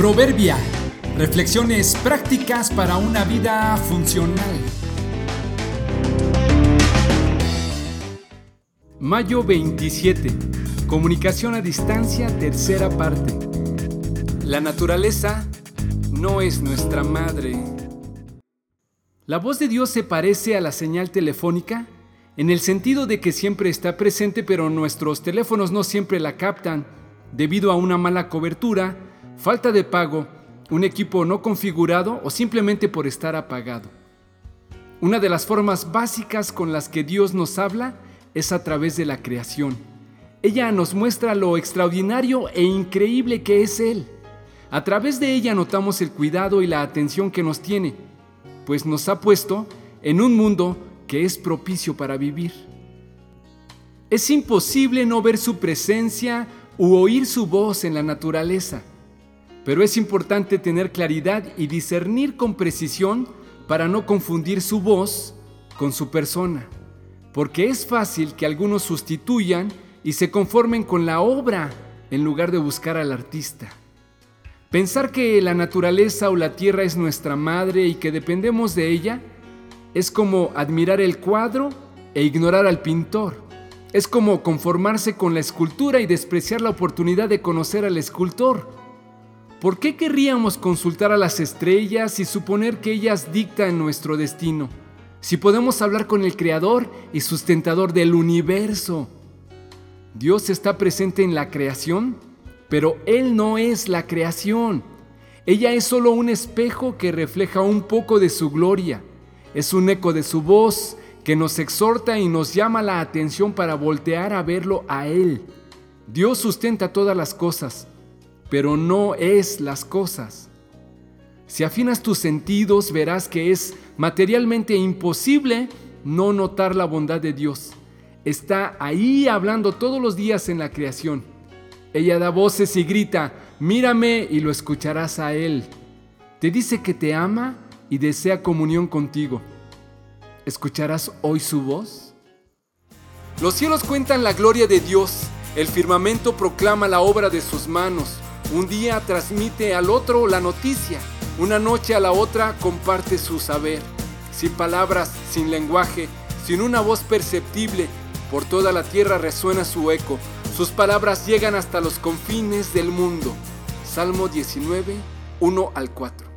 Proverbia. Reflexiones prácticas para una vida funcional. Mayo 27. Comunicación a distancia, tercera parte. La naturaleza no es nuestra madre. La voz de Dios se parece a la señal telefónica en el sentido de que siempre está presente pero nuestros teléfonos no siempre la captan debido a una mala cobertura, falta de pago, un equipo no configurado o simplemente por estar apagado. Una de las formas básicas con las que Dios nos habla es a través de la creación. Ella nos muestra lo extraordinario e increíble que es Él. A través de ella notamos el cuidado y la atención que nos tiene, pues nos ha puesto en un mundo que es propicio para vivir. Es imposible no ver su presencia u oír su voz en la naturaleza, pero es importante tener claridad y discernir con precisión para no confundir su voz con su persona, porque es fácil que algunos sustituyan y se conformen con la obra en lugar de buscar al artista. Pensar que la naturaleza o la tierra es nuestra madre y que dependemos de ella es como admirar el cuadro e ignorar al pintor. Es como conformarse con la escultura y despreciar la oportunidad de conocer al escultor. ¿Por qué querríamos consultar a las estrellas y suponer que ellas dictan nuestro destino? Si podemos hablar con el Creador y sustentador del universo. Dios está presente en la creación, pero Él no es la creación. Ella es solo un espejo que refleja un poco de su gloria. Es un eco de su voz que nos exhorta y nos llama la atención para voltear a verlo a Él. Dios sustenta todas las cosas, pero no es las cosas. Si afinas tus sentidos, verás que es materialmente imposible no notar la bondad de Dios. Está ahí hablando todos los días en la creación. Ella da voces y grita, mírame y lo escucharás a Él. Te dice que te ama y desea comunión contigo. ¿Escucharás hoy su voz? Los cielos cuentan la gloria de Dios, el firmamento proclama la obra de sus manos, un día transmite al otro la noticia, una noche a la otra comparte su saber, sin palabras, sin lenguaje, sin una voz perceptible, por toda la tierra resuena su eco, sus palabras llegan hasta los confines del mundo. Salmo 19, 1 al 4.